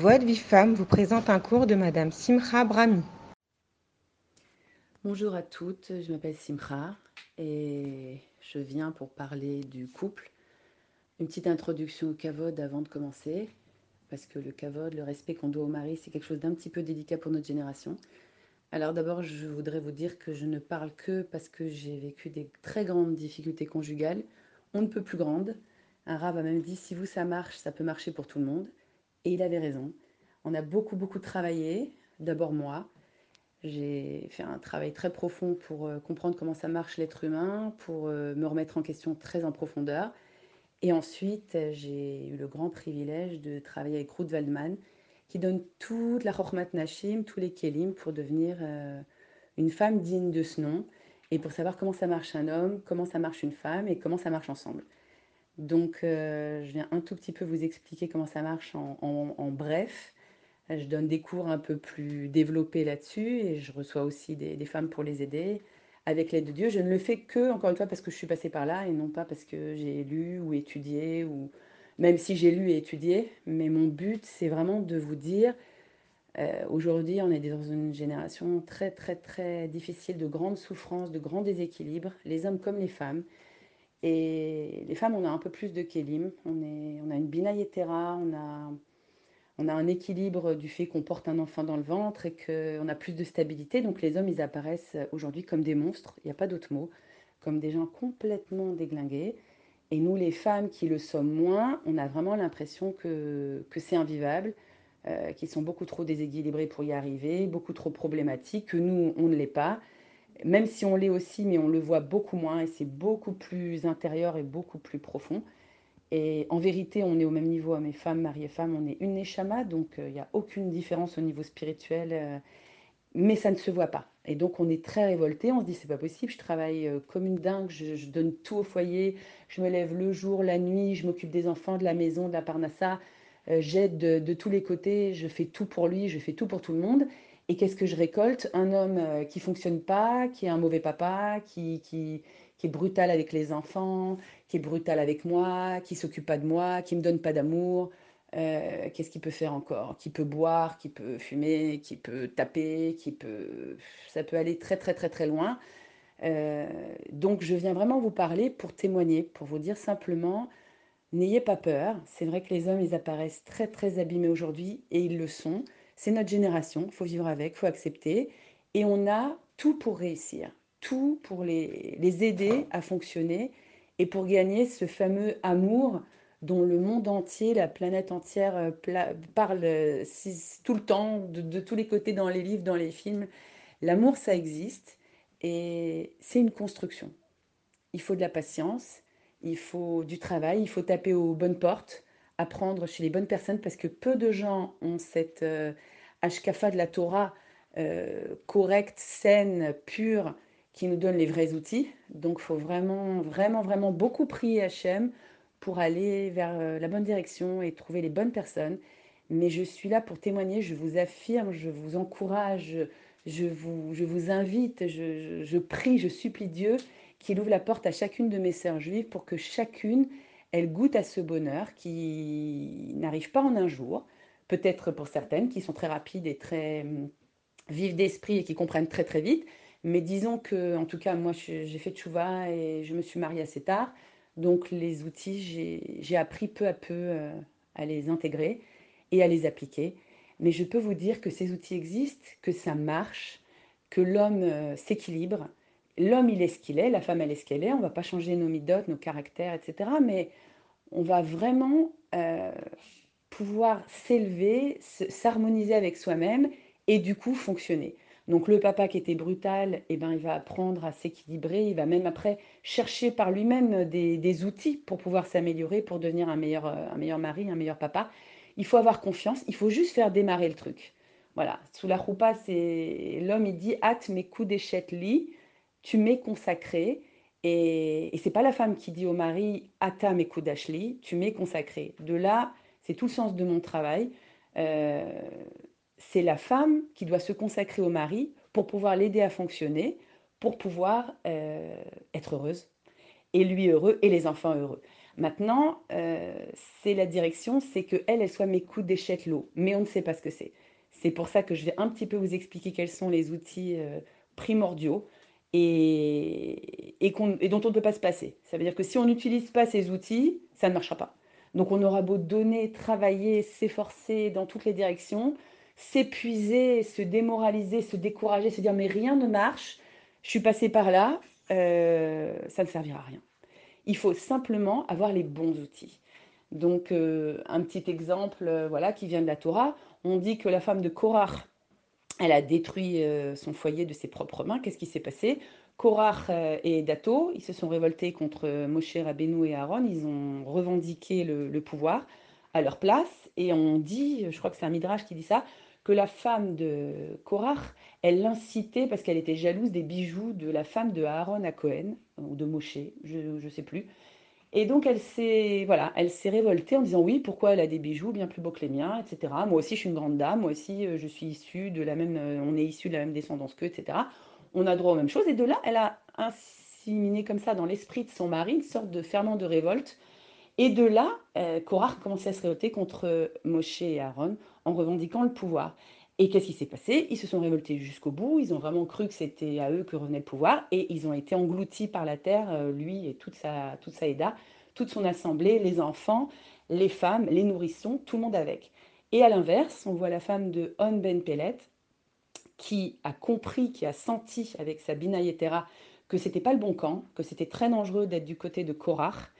Voix de Vie Femme vous présente un cours de Madame Simra Brahmi. Bonjour à toutes, je m'appelle Simra et je viens pour parler du couple. Une petite introduction au kavod avant de commencer, parce que le kavod, le respect qu'on doit au mari, c'est quelque chose d'un petit peu délicat pour notre génération. Alors d'abord, je voudrais vous dire que je ne parle que parce que j'ai vécu des très grandes difficultés conjugales, on ne peut plus grandes. Un rave a même dit, si vous ça marche, ça peut marcher pour tout le monde. Et il avait raison. On a beaucoup, beaucoup travaillé. D'abord moi. J'ai fait un travail très profond pour euh, comprendre comment ça marche l'être humain, pour euh, me remettre en question très en profondeur. Et ensuite, j'ai eu le grand privilège de travailler avec Ruth Waldman, qui donne toute la Chokhmat Nashim, tous les Kelim, pour devenir euh, une femme digne de ce nom, et pour savoir comment ça marche un homme, comment ça marche une femme, et comment ça marche ensemble. Donc, euh, je viens un tout petit peu vous expliquer comment ça marche en, bref. Je donne des cours un peu plus développés là-dessus et je reçois aussi des, femmes pour les aider avec l'aide de Dieu. Je ne le fais que, encore une fois, parce que je suis passée par là et non pas parce que j'ai lu ou étudié, ou même si j'ai lu et étudié. Mais mon but, c'est vraiment de vous dire, euh, aujourd'hui, on est dans une génération très, très, très difficile, de grandes souffrances, de grands déséquilibres, les hommes comme les femmes. Et les femmes, on a un peu plus de kélim. On, a une bina on a, on a un équilibre du fait qu'on porte un enfant dans le ventre et qu'on a plus de stabilité. Donc les hommes, ils apparaissent aujourd'hui comme des monstres, il n'y a pas d'autre mot, comme des gens complètement déglingués. Et nous, les femmes qui le sommes moins, on a vraiment l'impression que, que c'est invivable, euh, qu'ils sont beaucoup trop déséquilibrés pour y arriver, beaucoup trop problématiques, que nous, on ne l'est pas même si on l'est aussi, mais on le voit beaucoup moins et c'est beaucoup plus intérieur et beaucoup plus profond. Et en vérité, on est au même niveau, mes femmes, mari et femme, on est une neshama, donc euh, il n'y a aucune différence au niveau spirituel, euh, mais ça ne se voit pas. Et donc on est très révolté, on se dit c'est pas possible, je travaille euh, comme une dingue, je, donne tout au foyer, je me lève le jour, la nuit, je m'occupe des enfants, de la maison, de la parnassa, j'aide de, tous les côtés, je fais tout pour lui, je fais tout pour tout le monde. Et qu'est-ce que je récolte? Un homme euh, qui fonctionne pas, qui est un mauvais papa, qui, est brutal avec les enfants, qui est brutal avec moi, qui s'occupe pas de moi, qui me donne pas d'amour. Euh, qu'est-ce qu'il peut faire encore? Qui peut boire, qui peut fumer, qui peut taper, qui peut... Ça peut aller très très très très loin. Euh, donc je viens vraiment vous parler pour témoigner, pour vous dire simplement, n'ayez pas peur. C'est vrai que les hommes, ils apparaissent très très abîmés aujourd'hui et ils le sont. C'est notre génération, il faut vivre avec, il faut accepter. Et on a tout pour réussir, tout pour les, les aider à fonctionner et pour gagner ce fameux amour dont le monde entier, la planète entière euh, parle euh, tout le temps, de, tous les côtés dans les livres, dans les films. L'amour, ça existe et c'est une construction. Il faut de la patience, il faut du travail, il faut taper aux bonnes portes, apprendre chez les bonnes personnes parce que peu de gens ont cette euh, ashkafa de la Torah euh, correcte, saine, pure, qui nous donne les vrais outils. Donc il faut vraiment, vraiment, vraiment beaucoup prier Hachem pour aller vers euh, la bonne direction et trouver les bonnes personnes. Mais je suis là pour témoigner, je vous affirme, je vous encourage, je vous, je vous invite, je, je prie, je supplie Dieu qu'il ouvre la porte à chacune de mes sœurs juives pour que chacune elle goûte à ce bonheur qui n'arrive pas en un jour, peut-être pour certaines qui sont très rapides et très hum, vives d'esprit et qui comprennent très très vite. Mais disons que, en tout cas, moi, j'ai fait tchouva et je me suis mariée assez tard. Donc, les outils, j'ai appris peu à peu euh, à les intégrer et à les appliquer. Mais je peux vous dire que ces outils existent, que ça marche, que l'homme euh, s'équilibre, l'homme, il est ce qu'il est, la femme, elle est ce qu'elle est. On ne va pas changer nos midotes, nos caractères, etc. Mais on va vraiment euh, pouvoir s'élever, s'harmoniser avec soi-même et du coup fonctionner. Donc le papa qui était brutal, eh ben, il va apprendre à s'équilibrer, il va même après chercher par lui-même des, outils pour pouvoir s'améliorer, pour devenir un meilleur, un meilleur mari, un meilleur papa. Il faut avoir confiance, il faut juste faire démarrer le truc. Voilà, sous la roupa, c'est l'homme, il dit « hâte mes coups d'échette lit » tu m'es consacré. Et, et c'est pas la femme qui dit au mari Ata d'Ashley, tu m'es consacré. De là, c'est tout le sens de mon travail. Euh, c'est la femme qui doit se consacrer au mari pour pouvoir l'aider à fonctionner, pour pouvoir euh, être heureuse, et lui heureux, et les enfants heureux. Maintenant, euh, c'est la direction, c'est que elle, elle soit mes coups d'échec l'eau, mais on ne sait pas ce que c'est. C'est pour ça que je vais un petit peu vous expliquer quels sont les outils primordiaux et, dont on ne peut pas se passer. Ça veut dire que si on n'utilise pas ces outils, ça ne marchera pas. Donc on aura beau donner, travailler, s'efforcer dans toutes les directions, s'épuiser, se démoraliser, se décourager, se dire mais rien ne marche, je suis passé par là, euh, ça ne servira à rien. Il faut simplement avoir les bons outils. Donc euh, un petit exemple euh, voilà, qui vient de la Torah, on dit que la femme de Korach, elle a détruit euh, son foyer de ses propres mains. Qu'est-ce qui s'est passé? Korach euh, et Dato, ils se sont révoltés contre Moshe Rabbeinu et Aaron. Ils ont revendiqué le, le pouvoir à leur place. Et on dit, je crois que c'est un midrash qui dit ça, que la femme de Korach, elle l'incitait parce qu'elle était jalouse des bijoux de la femme de Aaron à Cohen, ou de Moshe, je ne sais plus. Et donc elle s'est voilà, elle s'est révoltée en disant oui, pourquoi elle a des bijoux bien plus beaux que les miens, etc. Moi aussi je suis une grande dame, moi aussi euh, je suis issue de la même, euh, on est issu de la même descendance qu'eux, etc. On a droit aux mêmes choses. Et de là, elle a inséminé comme ça dans l'esprit de son mari une sorte de ferment de révolte. Et de là, euh, Korah commençait à se révolter contre Moshe et Aaron en revendiquant le pouvoir. Et qu'est-ce qui s'est passé? Ils se sont révoltés jusqu'au bout, ils ont vraiment cru que c'était à eux que revenait le pouvoir, et ils ont été engloutis par la terre, euh, lui et toute sa, toute sa Eda, toute son assemblée, les enfants, les femmes, les nourrissons, tout le monde avec. Et à l'inverse, on voit la femme de On Ben Pellet, qui a compris, qui a senti avec sa Binayetera que c'était pas le bon camp, que c'était très dangereux d'être du côté de Korach.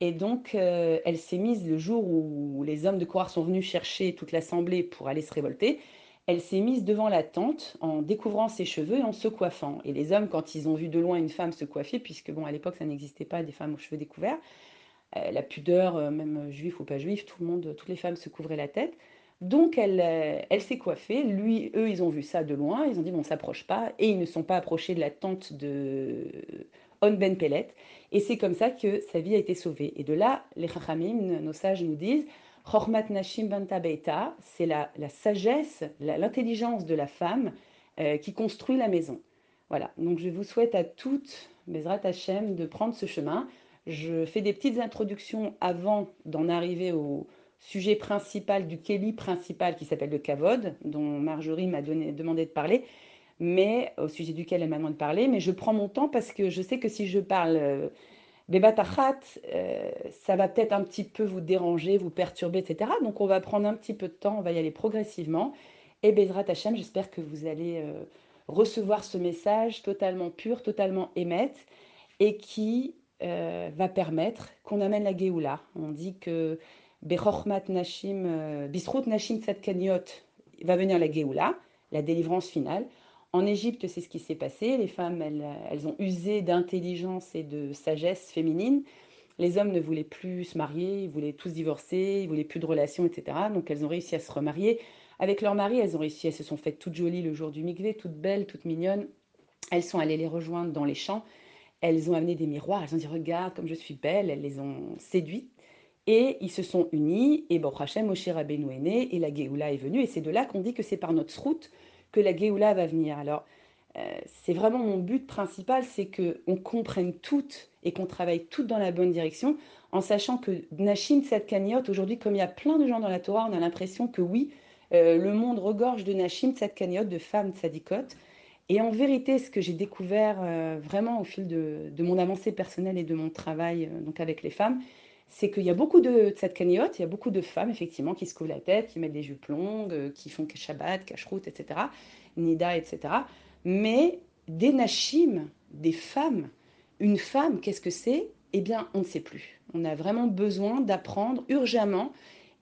Et donc, euh, elle s'est mise le jour où les hommes de Korach sont venus chercher toute l'assemblée pour aller se révolter elle s'est mise devant la tente en découvrant ses cheveux et en se coiffant. Et les hommes, quand ils ont vu de loin une femme se coiffer, puisque bon, à l'époque, ça n'existait pas des femmes aux cheveux découverts, euh, la pudeur, euh, même juif ou pas juif, tout le monde, toutes les femmes se couvraient la tête. Donc elle, euh, elle s'est coiffée. Lui, eux, ils ont vu ça de loin. Ils ont dit bon, on s'approche pas, et ils ne sont pas approchés de la tente de On Ben Pellet. Et c'est comme ça que sa vie a été sauvée. Et de là, les Chachamim, nos sages, nous disent Beita, c'est la, la, sagesse, l'intelligence de la femme euh, qui construit la maison. Voilà, donc je vous souhaite à toutes, Bezrat Hashem, de prendre ce chemin. Je fais des petites introductions avant d'en arriver au sujet principal du Kelly principal qui s'appelle le Kavod, dont Marjorie m'a demandé de parler, mais au sujet duquel elle m'a demandé de parler. Mais je prends mon temps parce que je sais que si je parle. Euh, Bebatachat, euh, ça va peut-être un petit peu vous déranger, vous perturber, etc. Donc on va prendre un petit peu de temps, on va y aller progressivement. Et Bezrat Hashem, j'espère que vous allez euh, recevoir ce message totalement pur, totalement émette, et qui euh, va permettre qu'on amène la Géoula. On dit que Bechochmat Nashim, euh, Bisrout Nashim Tzadkaniot va venir la Géoula, la délivrance finale. En Égypte, c'est ce qui s'est passé. Les femmes, elles, elles ont usé d'intelligence et de sagesse féminine. Les hommes ne voulaient plus se marier, ils voulaient tous divorcer, ils voulaient plus de relations, etc. Donc elles ont réussi à se remarier. Avec leur mari, elles ont réussi, elles se sont faites toutes jolies le jour du mikvé, toutes belles, toutes mignonnes. Elles sont allées les rejoindre dans les champs. Elles ont amené des miroirs, elles ont dit Regarde comme je suis belle. Elles les ont séduites. Et ils se sont unis. Et Baruch Hashem, Moshe Rabbeinu est né. Et la Géoula est venue. Et c'est de là qu'on dit que c'est par notre route que la Géoula va venir. Alors, euh, c'est vraiment mon but principal, c'est qu'on comprenne toutes et qu'on travaille toutes dans la bonne direction, en sachant que Nashim Tzadkaniot, aujourd'hui, comme il y a plein de gens dans la Torah, on a l'impression que oui, euh, le monde regorge de Nashim Tzadkaniot, de femmes tzadikot. Et en vérité, ce que j'ai découvert euh, vraiment au fil de, de, mon avancée personnelle et de mon travail donc avec les femmes, c'est qu'il y a beaucoup de tzadkaniot, il y a beaucoup de femmes effectivement qui se couvrent la tête, qui mettent des jupes longues, euh, qui font Shabbat, Kashrut, etc., Nida, etc. Mais des nashim, des femmes, une femme, qu'est-ce que c'est? Eh bien, on ne sait plus. On a vraiment besoin d'apprendre urgemment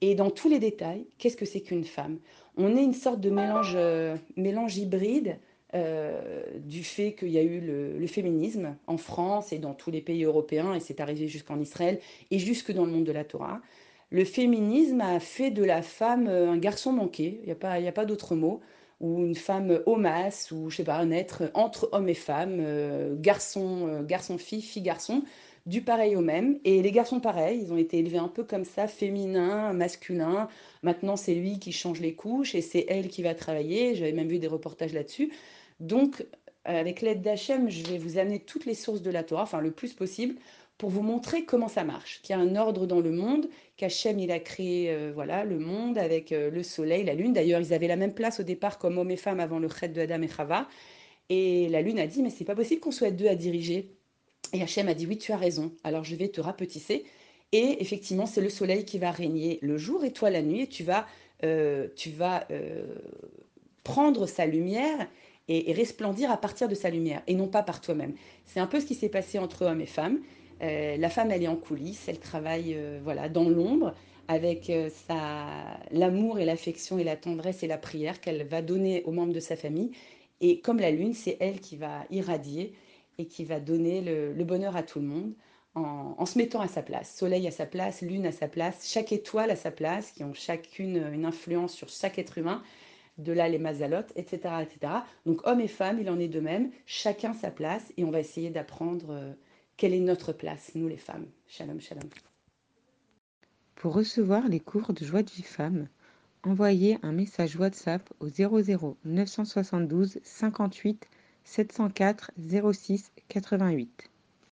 et dans tous les détails, qu'est-ce que c'est qu'une femme? On est une sorte de mélange, euh, mélange hybride euh, du fait qu'il y a eu le, féminisme en France et dans tous les pays européens, et c'est arrivé jusqu'en Israël et jusque dans le monde de la Torah. Le féminisme a fait de la femme euh, un garçon manqué, il n'y a pas, a pas d'autre mot, ou une femme homasse, ou je sais pas, un être entre homme et femme, euh, garçon, euh, garçon, fille, fille, garçon, du pareil au même. Et les garçons, pareil, ils ont été élevés un peu comme ça, féminin, masculin. Maintenant, c'est lui qui change les couches et c'est elle qui va travailler. J'avais même vu des reportages là-dessus. Donc, avec l'aide d'Hachem, je vais vous amener toutes les sources de la Torah, enfin le plus possible, pour vous montrer comment ça marche, qu'il y a un ordre dans le monde, qu'Hachem il a créé euh, voilà le monde avec euh, le soleil, la lune. D'ailleurs, ils avaient la même place au départ comme hommes et femmes avant le chet de Adam et Chava. Et la lune a dit mais c'est pas possible qu'on soit deux à diriger. Et Hachem a dit oui, tu as raison. Alors je vais te rapetisser. Et effectivement, c'est le soleil qui va régner le jour et toi la nuit. Et tu vas, euh, tu vas prendre sa lumière et, resplendir à partir de sa lumière et non pas par toi-même. C'est un peu ce qui s'est passé entre hommes et femmes. Euh, la femme, elle est en coulisses, elle travaille euh, voilà, dans l'ombre avec euh, l'amour et l'affection et la tendresse et la prière qu'elle va donner aux membres de sa famille. Et comme la lune, c'est elle qui va irradier et qui va donner le, bonheur à tout le monde en, se mettant à sa place. Soleil à sa place, lune à sa place, chaque étoile à sa place, qui ont chacune une influence sur chaque être humain. De là les mazalotes, etc., etc. Donc hommes et femmes, il en est de même, chacun sa place, et on va essayer d'apprendre quelle est notre place, nous les femmes. Shalom, shalom. Pour recevoir les cours de Joie de vie femme, envoyez un message WhatsApp au 00 972 58 704 06 88.